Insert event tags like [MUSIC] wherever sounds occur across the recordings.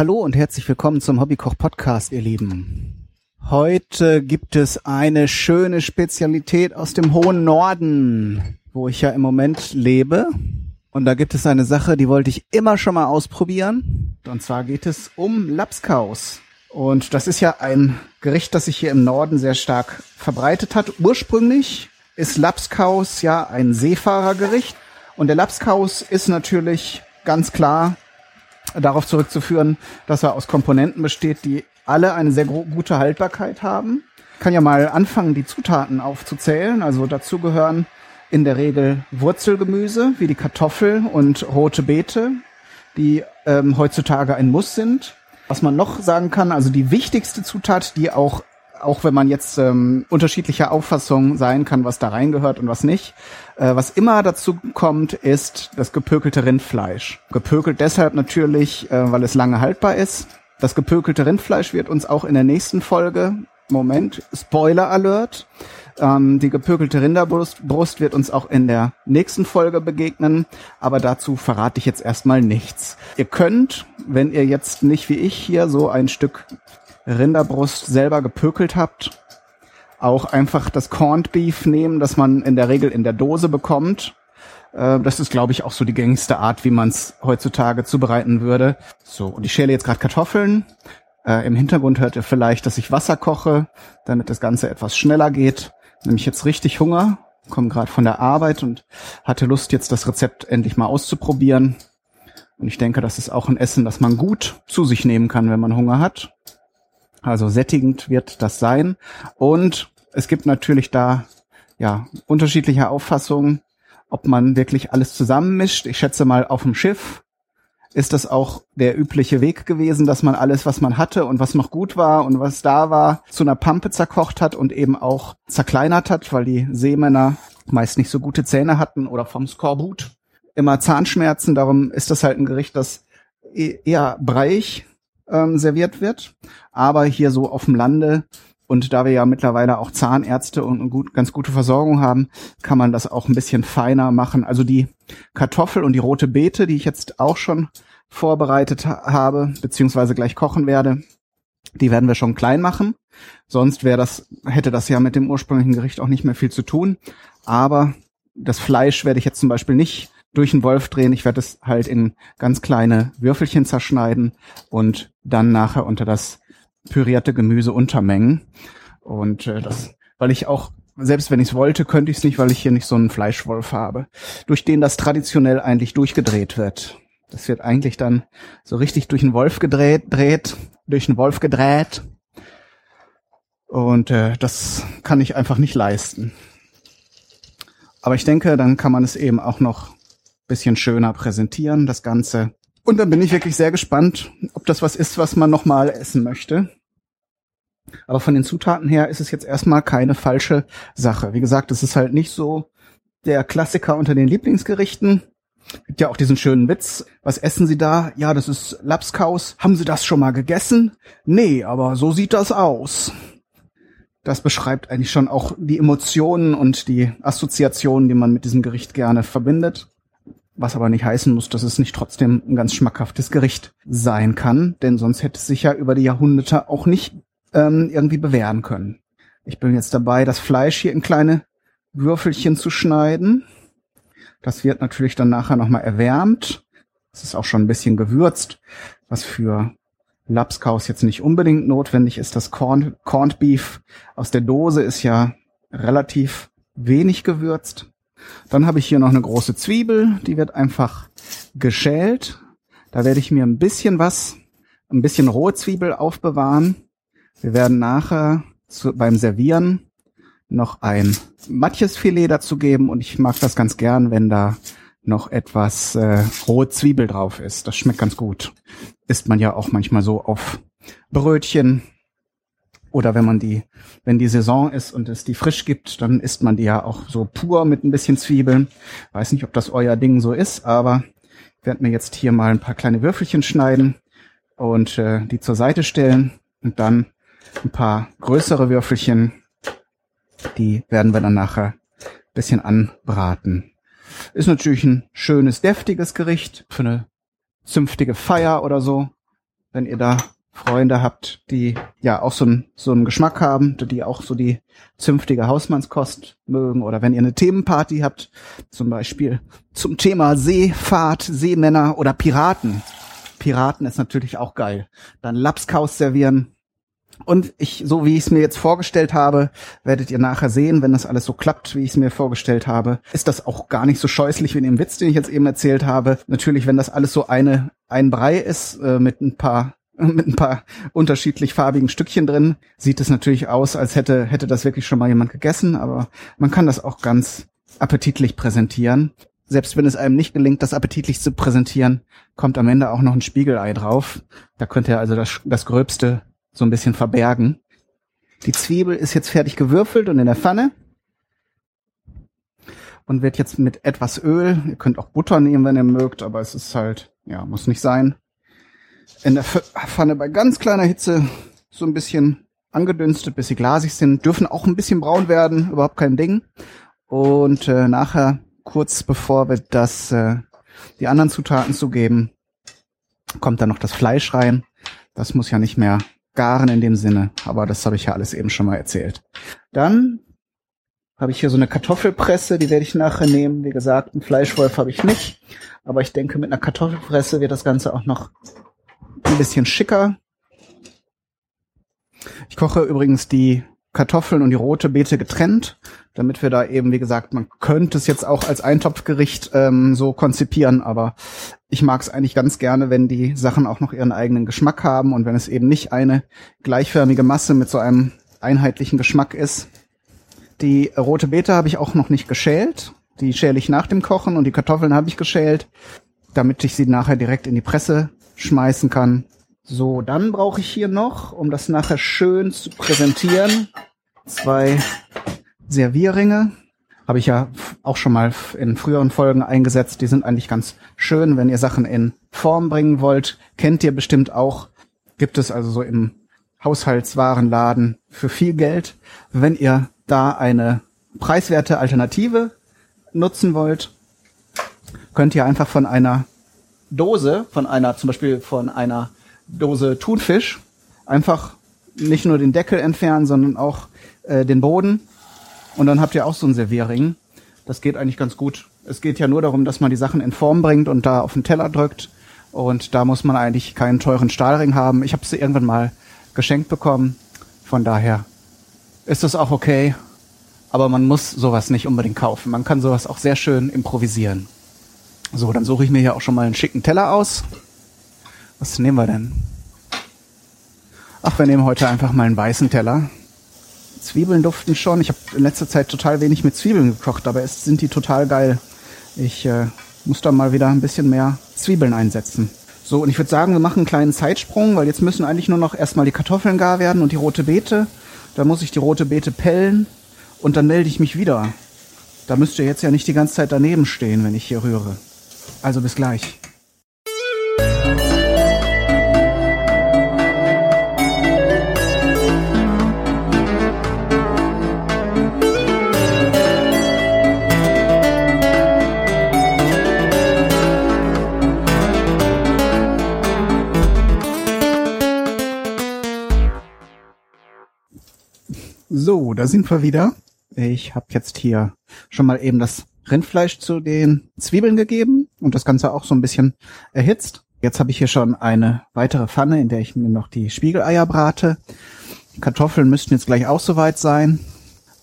Hallo und herzlich willkommen zum Hobbykoch Podcast, ihr Lieben. Heute gibt es eine schöne Spezialität aus dem hohen Norden, wo ich ja im Moment lebe. Und da gibt es eine Sache, die wollte ich immer schon mal ausprobieren. Und zwar geht es um Lapskaus. Und das ist ja ein Gericht, das sich hier im Norden sehr stark verbreitet hat. Ursprünglich ist Lapskaus ja ein Seefahrergericht. Und der Lapskaus ist natürlich ganz klar darauf zurückzuführen, dass er aus Komponenten besteht, die alle eine sehr gute Haltbarkeit haben. Ich kann ja mal anfangen, die Zutaten aufzuzählen. Also dazu gehören in der Regel Wurzelgemüse wie die Kartoffel und rote Beete, die ähm, heutzutage ein Muss sind. Was man noch sagen kann, also die wichtigste Zutat, die auch auch wenn man jetzt ähm, unterschiedlicher Auffassung sein kann, was da reingehört und was nicht. Äh, was immer dazu kommt, ist das gepökelte Rindfleisch. Gepökelt deshalb natürlich, äh, weil es lange haltbar ist. Das gepökelte Rindfleisch wird uns auch in der nächsten Folge, Moment, Spoiler Alert, ähm, die gepökelte Rinderbrust Brust wird uns auch in der nächsten Folge begegnen, aber dazu verrate ich jetzt erstmal nichts. Ihr könnt, wenn ihr jetzt nicht wie ich hier so ein Stück Rinderbrust selber gepökelt habt, auch einfach das Corned Beef nehmen, das man in der Regel in der Dose bekommt. Äh, das ist, glaube ich, auch so die gängigste Art, wie man es heutzutage zubereiten würde. So, und ich schäle jetzt gerade Kartoffeln. Äh, Im Hintergrund hört ihr vielleicht, dass ich Wasser koche, damit das Ganze etwas schneller geht. Nämlich jetzt richtig Hunger, komme gerade von der Arbeit und hatte Lust, jetzt das Rezept endlich mal auszuprobieren. Und ich denke, das ist auch ein Essen, das man gut zu sich nehmen kann, wenn man Hunger hat. Also sättigend wird das sein. Und es gibt natürlich da ja unterschiedliche Auffassungen, ob man wirklich alles zusammenmischt. Ich schätze mal auf dem Schiff ist das auch der übliche Weg gewesen, dass man alles, was man hatte und was noch gut war und was da war, zu einer Pampe zerkocht hat und eben auch zerkleinert hat, weil die Seemänner meist nicht so gute Zähne hatten oder vom Skorbut immer Zahnschmerzen. Darum ist das halt ein Gericht, das e-, eher breiig ähm, serviert wird. Aber hier so auf dem Lande und da wir ja mittlerweile auch Zahnärzte und gut, ganz gute Versorgung haben, kann man das auch ein bisschen feiner machen. Also die Kartoffel und die rote Beete, die ich jetzt auch schon vorbereitet habe, beziehungsweise gleich kochen werde, die werden wir schon klein machen. Sonst wäre das, hätte das ja mit dem ursprünglichen Gericht auch nicht mehr viel zu tun. Aber das Fleisch werde ich jetzt zum Beispiel nicht durch den Wolf drehen. Ich werde es halt in ganz kleine Würfelchen zerschneiden und dann nachher unter das pürierte Gemüse untermengen. Und äh, das, weil ich auch, selbst wenn ich es wollte, könnte ich es nicht, weil ich hier nicht so einen Fleischwolf habe, durch den das traditionell eigentlich durchgedreht wird. Das wird eigentlich dann so richtig durch den Wolf gedreht, dreht, durch den Wolf gedreht. Und äh, das kann ich einfach nicht leisten. Aber ich denke, dann kann man es eben auch noch bisschen schöner präsentieren, das Ganze. Und dann bin ich wirklich sehr gespannt, ob das was ist, was man nochmal essen möchte. Aber von den Zutaten her ist es jetzt erstmal keine falsche Sache. Wie gesagt, es ist halt nicht so der Klassiker unter den Lieblingsgerichten. Gibt ja auch diesen schönen Witz. Was essen Sie da? Ja, das ist Lapskaus. Haben Sie das schon mal gegessen? Nee, aber so sieht das aus. Das beschreibt eigentlich schon auch die Emotionen und die Assoziationen, die man mit diesem Gericht gerne verbindet was aber nicht heißen muss, dass es nicht trotzdem ein ganz schmackhaftes Gericht sein kann, denn sonst hätte es sich ja über die Jahrhunderte auch nicht ähm, irgendwie bewähren können. Ich bin jetzt dabei, das Fleisch hier in kleine Würfelchen zu schneiden. Das wird natürlich dann nachher nochmal erwärmt. Es ist auch schon ein bisschen gewürzt, was für Lapskaus jetzt nicht unbedingt notwendig ist. Das Corn, Corned Beef aus der Dose ist ja relativ wenig gewürzt. Dann habe ich hier noch eine große Zwiebel, die wird einfach geschält. Da werde ich mir ein bisschen was, ein bisschen rohe Zwiebel aufbewahren. Wir werden nachher zu, beim Servieren noch ein Matjesfilet dazu geben und ich mag das ganz gern, wenn da noch etwas äh, rohe Zwiebel drauf ist. Das schmeckt ganz gut. Isst man ja auch manchmal so auf Brötchen oder wenn man die, wenn die Saison ist und es die frisch gibt, dann isst man die ja auch so pur mit ein bisschen Zwiebeln. Weiß nicht, ob das euer Ding so ist, aber ich werde mir jetzt hier mal ein paar kleine Würfelchen schneiden und äh, die zur Seite stellen und dann ein paar größere Würfelchen, die werden wir dann nachher ein bisschen anbraten. Ist natürlich ein schönes, deftiges Gericht für eine zünftige Feier oder so. wenn ihr da Freunde habt, die ja auch so, ein, so einen Geschmack haben, die auch so die zünftige Hausmannskost mögen oder wenn ihr eine Themenparty habt, zum Beispiel zum Thema Seefahrt, Seemänner oder Piraten. Piraten ist natürlich auch geil. Dann Lapskaus servieren. Und ich, so wie ich es mir jetzt vorgestellt habe, werdet ihr nachher sehen, wenn das alles so klappt, wie ich es mir vorgestellt habe, ist das auch gar nicht so scheußlich wie in dem Witz, den ich jetzt eben erzählt habe. Natürlich, wenn das alles so eine, ein Brei ist, äh, mit ein paar [LAUGHS] mit ein paar unterschiedlich farbigen Stückchen drin. Sieht es natürlich aus, als hätte, hätte das wirklich schon mal jemand gegessen, aber man kann das auch ganz appetitlich präsentieren. Selbst wenn es einem nicht gelingt, das appetitlich zu präsentieren, kommt am Ende auch noch ein Spiegelei drauf. Da könnt ihr also das, das Gröbste so ein bisschen verbergen. Die Zwiebel ist jetzt fertig gewürfelt und in der Pfanne und wird jetzt mit etwas Öl, ihr könnt auch Butter nehmen, wenn ihr mögt, aber es ist halt, ja, muss nicht sein, in der Pfanne bei ganz kleiner Hitze so ein bisschen angedünstet, bis sie glasig sind. Dürfen auch ein bisschen braun werden, überhaupt kein Ding. Und äh, nachher, kurz bevor wir das, äh, die anderen Zutaten zugeben, kommt dann noch das Fleisch rein. Das muss ja nicht mehr garen in dem Sinne, aber das habe ich ja alles eben schon mal erzählt. Dann habe ich hier so eine Kartoffelpresse, die werde ich nachher nehmen. Wie gesagt, einen Fleischwolf habe ich nicht, aber ich denke, mit einer Kartoffelpresse wird das Ganze auch noch ein bisschen schicker. Ich koche übrigens die Kartoffeln und die rote Beete getrennt, damit wir da eben, wie gesagt, man könnte es jetzt auch als Eintopfgericht ähm, so konzipieren, aber ich mag es eigentlich ganz gerne, wenn die Sachen auch noch ihren eigenen Geschmack haben und wenn es eben nicht eine gleichförmige Masse mit so einem einheitlichen Geschmack ist. Die rote Beete habe ich auch noch nicht geschält. Die schäle ich nach dem Kochen und die Kartoffeln habe ich geschält, damit ich sie nachher direkt in die Presse schmeißen kann. So, dann brauche ich hier noch, um das nachher schön zu präsentieren, zwei Servierringe. Habe ich ja auch schon mal in früheren Folgen eingesetzt. Die sind eigentlich ganz schön, wenn ihr Sachen in Form bringen wollt. Kennt ihr bestimmt auch. Gibt es also so im Haushaltswarenladen für viel Geld. Wenn ihr da eine preiswerte Alternative nutzen wollt, könnt ihr einfach von einer Dose, von einer, zum Beispiel von einer Dose Thunfisch, einfach nicht nur den Deckel entfernen, sondern auch äh, den Boden. Und dann habt ihr auch so ein Servierring. Das geht eigentlich ganz gut. Es geht ja nur darum, dass man die Sachen in Form bringt und da auf den Teller drückt. Und da muss man eigentlich keinen teuren Stahlring haben. Ich habe sie irgendwann mal geschenkt bekommen. Von daher ist das auch okay. Aber man muss sowas nicht unbedingt kaufen. Man kann sowas auch sehr schön improvisieren. So, dann suche ich mir hier auch schon mal einen schicken Teller aus. Was nehmen wir denn? Ach, wir nehmen heute einfach mal einen weißen Teller. Zwiebeln duften schon. Ich habe in letzter Zeit total wenig mit Zwiebeln gekocht, aber es sind die total geil. Ich äh, muss da mal wieder ein bisschen mehr Zwiebeln einsetzen. So, und ich würde sagen, wir machen einen kleinen Zeitsprung, weil jetzt müssen eigentlich nur noch erstmal die Kartoffeln gar werden und die rote Beete. Da muss ich die rote Beete pellen und dann melde ich mich wieder. Da müsst ihr jetzt ja nicht die ganze Zeit daneben stehen, wenn ich hier rühre. Also bis gleich. So, da sind wir wieder. Ich habe jetzt hier schon mal eben das Rindfleisch zu den Zwiebeln gegeben und das Ganze auch so ein bisschen erhitzt. Jetzt habe ich hier schon eine weitere Pfanne, in der ich mir noch die Spiegeleier brate. Die Kartoffeln müssten jetzt gleich auch soweit sein.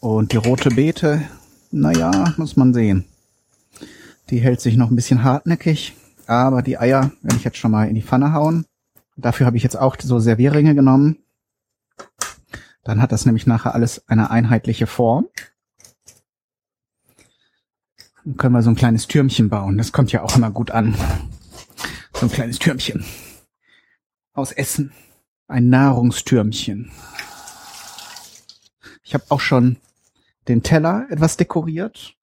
Und die rote Beete, naja, muss man sehen. Die hält sich noch ein bisschen hartnäckig, aber die Eier werde ich jetzt schon mal in die Pfanne hauen. Dafür habe ich jetzt auch so Servierringe genommen. Dann hat das nämlich nachher alles eine einheitliche Form. Dann können wir so ein kleines Türmchen bauen. Das kommt ja auch immer gut an. So ein kleines Türmchen. Aus Essen. Ein Nahrungstürmchen. Ich habe auch schon den Teller etwas dekoriert.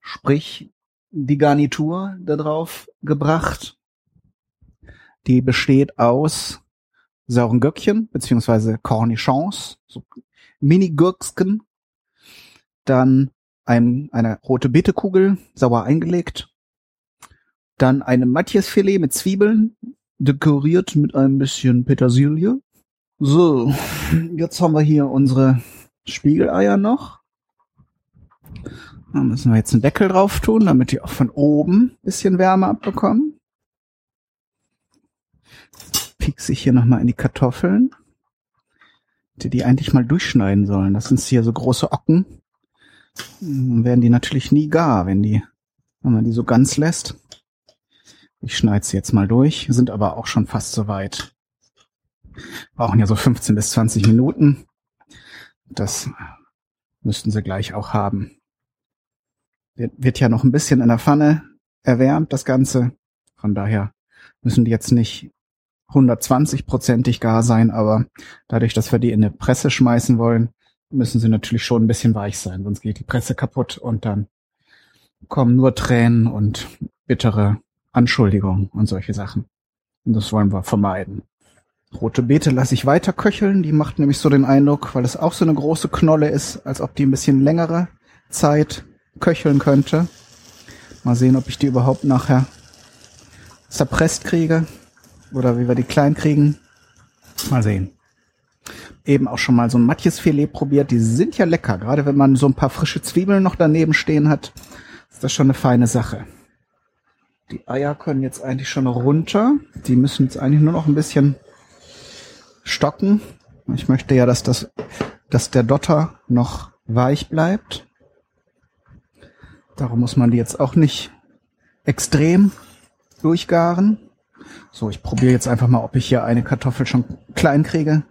Sprich, die Garnitur da drauf gebracht. Die besteht aus sauren Göckchen, beziehungsweise Cornichons, so Mini-Gürksken. Dann ein, eine rote Beetekugel, sauer eingelegt. Dann eine Matjesfilet mit Zwiebeln, dekoriert mit ein bisschen Petersilie. So, jetzt haben wir hier unsere Spiegeleier noch. Da müssen wir jetzt einen Deckel drauf tun, damit die auch von oben bisschen Wärme abbekommen. Piekse ich hier nochmal in die Kartoffeln. Die die eigentlich mal durchschneiden sollen. Das sind hier so große Ocken. Werden die natürlich nie gar, wenn die, wenn man die so ganz lässt. Ich schneide sie jetzt mal durch, sind aber auch schon fast so weit. Brauchen ja so 15 bis 20 Minuten. Das müssten sie gleich auch haben. Wird, wird ja noch ein bisschen in der Pfanne erwärmt, das Ganze. Von daher müssen die jetzt nicht 120-prozentig gar sein, aber dadurch, dass wir die in eine Presse schmeißen wollen, müssen sie natürlich schon ein bisschen weich sein, sonst geht die Presse kaputt und dann kommen nur Tränen und bittere Anschuldigungen und solche Sachen. Und das wollen wir vermeiden. Rote Beete lasse ich weiter köcheln. Die macht nämlich so den Eindruck, weil es auch so eine große Knolle ist, als ob die ein bisschen längere Zeit köcheln könnte. Mal sehen, ob ich die überhaupt nachher zerpresst kriege oder wie wir die klein kriegen. Mal sehen. Eben auch schon mal so ein Matjesfilet probiert. Die sind ja lecker. Gerade wenn man so ein paar frische Zwiebeln noch daneben stehen hat, ist das schon eine feine Sache. Die Eier können jetzt eigentlich schon runter. Die müssen jetzt eigentlich nur noch ein bisschen stocken. Ich möchte ja, dass das, dass der Dotter noch weich bleibt. Darum muss man die jetzt auch nicht extrem durchgaren. So, ich probiere jetzt einfach mal, ob ich hier eine Kartoffel schon klein kriege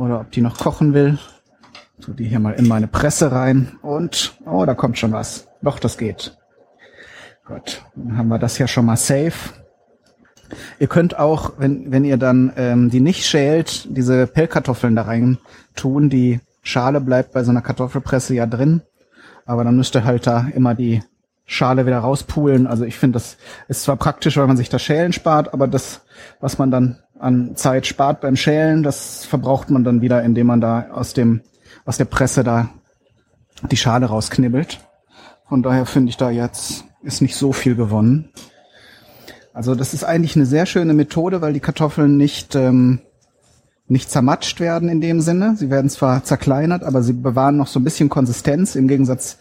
oder ob die noch kochen will. Tu die hier mal in meine Presse rein und, oh, da kommt schon was. Doch, das geht. Gut, dann haben wir das ja schon mal safe. Ihr könnt auch, wenn, wenn ihr dann ähm, die nicht schält, diese Pellkartoffeln da rein tun. Die Schale bleibt bei so einer Kartoffelpresse ja drin. Aber dann müsst ihr halt da immer die Schale wieder rauspulen. Also ich finde, das ist zwar praktisch, weil man sich das Schälen spart, aber das, was man dann an Zeit spart beim Schälen, das verbraucht man dann wieder, indem man da aus dem, aus der Presse da die Schale rausknibbelt. Von daher finde ich da jetzt ist nicht so viel gewonnen. Also das ist eigentlich eine sehr schöne Methode, weil die Kartoffeln nicht, ähm, nicht zermatscht werden in dem Sinne. Sie werden zwar zerkleinert, aber sie bewahren noch so ein bisschen Konsistenz im Gegensatz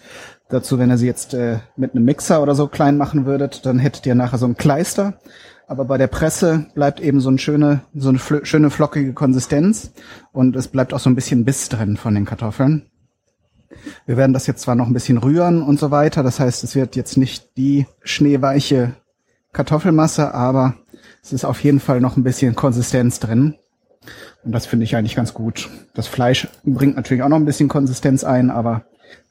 dazu, wenn ihr sie jetzt äh, mit einem Mixer oder so klein machen würdet, dann hättet ihr nachher so ein Kleister. Aber bei der Presse bleibt eben so eine schöne, so eine schöne flockige Konsistenz und es bleibt auch so ein bisschen Biss drin von den Kartoffeln. Wir werden das jetzt zwar noch ein bisschen rühren und so weiter, das heißt, es wird jetzt nicht die schneeweiche Kartoffelmasse, aber es ist auf jeden Fall noch ein bisschen Konsistenz drin. Und das finde ich eigentlich ganz gut. Das Fleisch bringt natürlich auch noch ein bisschen Konsistenz ein, aber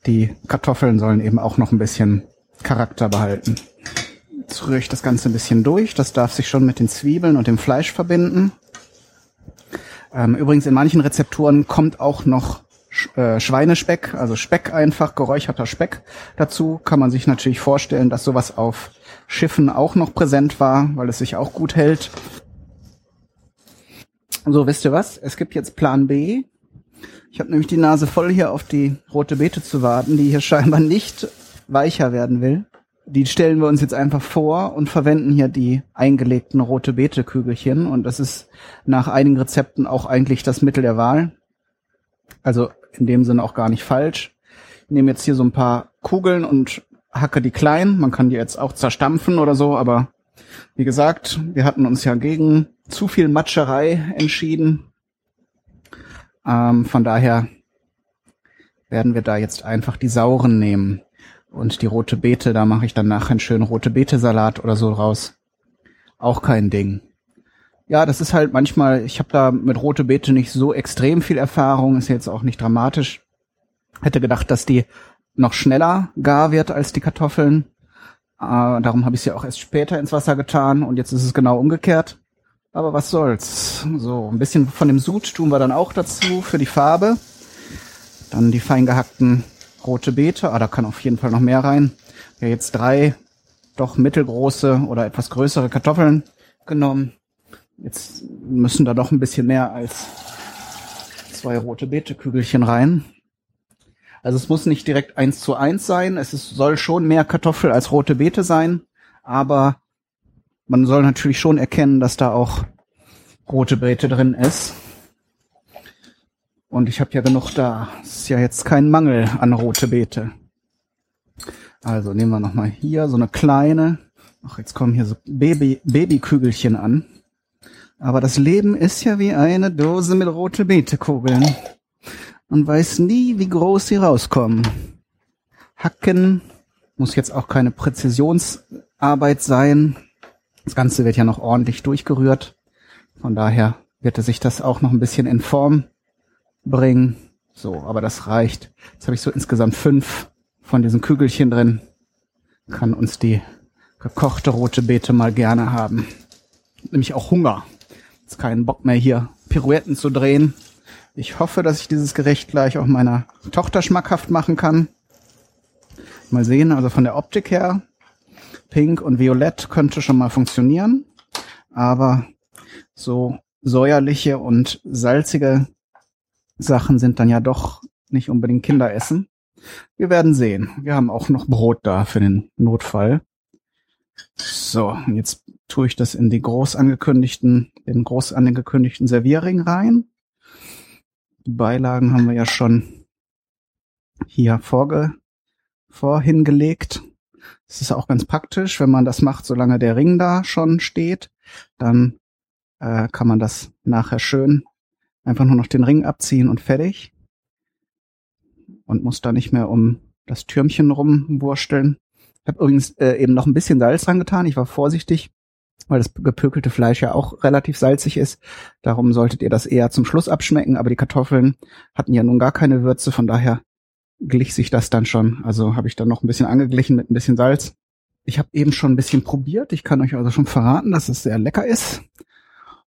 die Kartoffeln sollen eben auch noch ein bisschen Charakter behalten. Jetzt rühre ich das Ganze ein bisschen durch. Das darf sich schon mit den Zwiebeln und dem Fleisch verbinden. Ähm, übrigens, in manchen Rezepturen kommt auch noch äh, Schweinespeck, also Speck einfach, geräucherter Speck dazu. Kann man sich natürlich vorstellen, dass sowas auf Schiffen auch noch präsent war, weil es sich auch gut hält. So, wisst ihr was? Es gibt jetzt Plan B. Ich habe nämlich die Nase voll hier auf die rote Beete zu warten, die hier scheinbar nicht weicher werden will. Die stellen wir uns jetzt einfach vor und verwenden hier die eingelegten rote Beete Kügelchen und das ist nach einigen Rezepten auch eigentlich das Mittel der Wahl. Also in dem Sinne auch gar nicht falsch. Ich nehme jetzt hier so ein paar Kugeln und hacke die klein. Man kann die jetzt auch zerstampfen oder so, aber wie gesagt, wir hatten uns ja gegen zu viel Matscherei entschieden. Ähm, von daher werden wir da jetzt einfach die sauren nehmen. Und die rote Beete, da mache ich dann nachher einen schönen rote Beete-Salat oder so raus. Auch kein Ding. Ja, das ist halt manchmal, ich habe da mit rote Beete nicht so extrem viel Erfahrung, ist jetzt auch nicht dramatisch. Hätte gedacht, dass die noch schneller gar wird als die Kartoffeln. Äh, darum habe ich sie auch erst später ins Wasser getan und jetzt ist es genau umgekehrt. Aber was soll's. So, ein bisschen von dem Sud tun wir dann auch dazu für die Farbe. Dann die fein gehackten rote Beete. Ah, da kann auf jeden Fall noch mehr rein. Ja, jetzt drei doch mittelgroße oder etwas größere Kartoffeln genommen. Jetzt müssen da doch ein bisschen mehr als zwei rote Beetekügelchen rein. Also es muss nicht direkt eins zu eins sein. Es ist, soll schon mehr Kartoffel als rote Beete sein. Aber man soll natürlich schon erkennen, dass da auch rote Beete drin ist. Und ich habe ja genug da. Ist ja jetzt kein Mangel an rote Beete. Also nehmen wir nochmal hier so eine kleine. Ach, jetzt kommen hier so Baby, Babykügelchen an. Aber das Leben ist ja wie eine Dose mit rote Beetekugeln. Man weiß nie, wie groß sie rauskommen. Hacken muss jetzt auch keine Präzisionsarbeit sein. Das Ganze wird ja noch ordentlich durchgerührt. Von daher wird sich das auch noch ein bisschen in Form bringen. So, aber das reicht. Jetzt habe ich so insgesamt fünf von diesen Kügelchen drin. Kann uns die gekochte rote Beete mal gerne haben. Nämlich auch Hunger. Jetzt keinen Bock mehr hier Pirouetten zu drehen. Ich hoffe, dass ich dieses Gericht gleich auch meiner Tochter schmackhaft machen kann. Mal sehen, also von der Optik her, Pink und Violett könnte schon mal funktionieren. Aber so säuerliche und salzige Sachen sind dann ja doch nicht unbedingt Kinderessen. Wir werden sehen. Wir haben auch noch Brot da für den Notfall. So, jetzt tue ich das in die groß angekündigten, den groß angekündigten Servierring rein. Die Beilagen haben wir ja schon hier vorge, vorhin gelegt. Das ist auch ganz praktisch, wenn man das macht, solange der Ring da schon steht. Dann äh, kann man das nachher schön einfach nur noch den Ring abziehen und fertig. Und muss da nicht mehr um das Türmchen rumwursteln. Ich habe übrigens äh, eben noch ein bisschen Salz dran getan. Ich war vorsichtig, weil das gepökelte Fleisch ja auch relativ salzig ist. Darum solltet ihr das eher zum Schluss abschmecken. Aber die Kartoffeln hatten ja nun gar keine Würze, von daher glich sich das dann schon. Also habe ich dann noch ein bisschen angeglichen mit ein bisschen Salz. Ich habe eben schon ein bisschen probiert. Ich kann euch also schon verraten, dass es sehr lecker ist.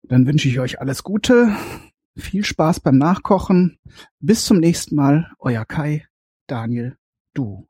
Dann wünsche ich euch alles Gute. Viel Spaß beim Nachkochen. Bis zum nächsten Mal. Euer Kai, Daniel, du.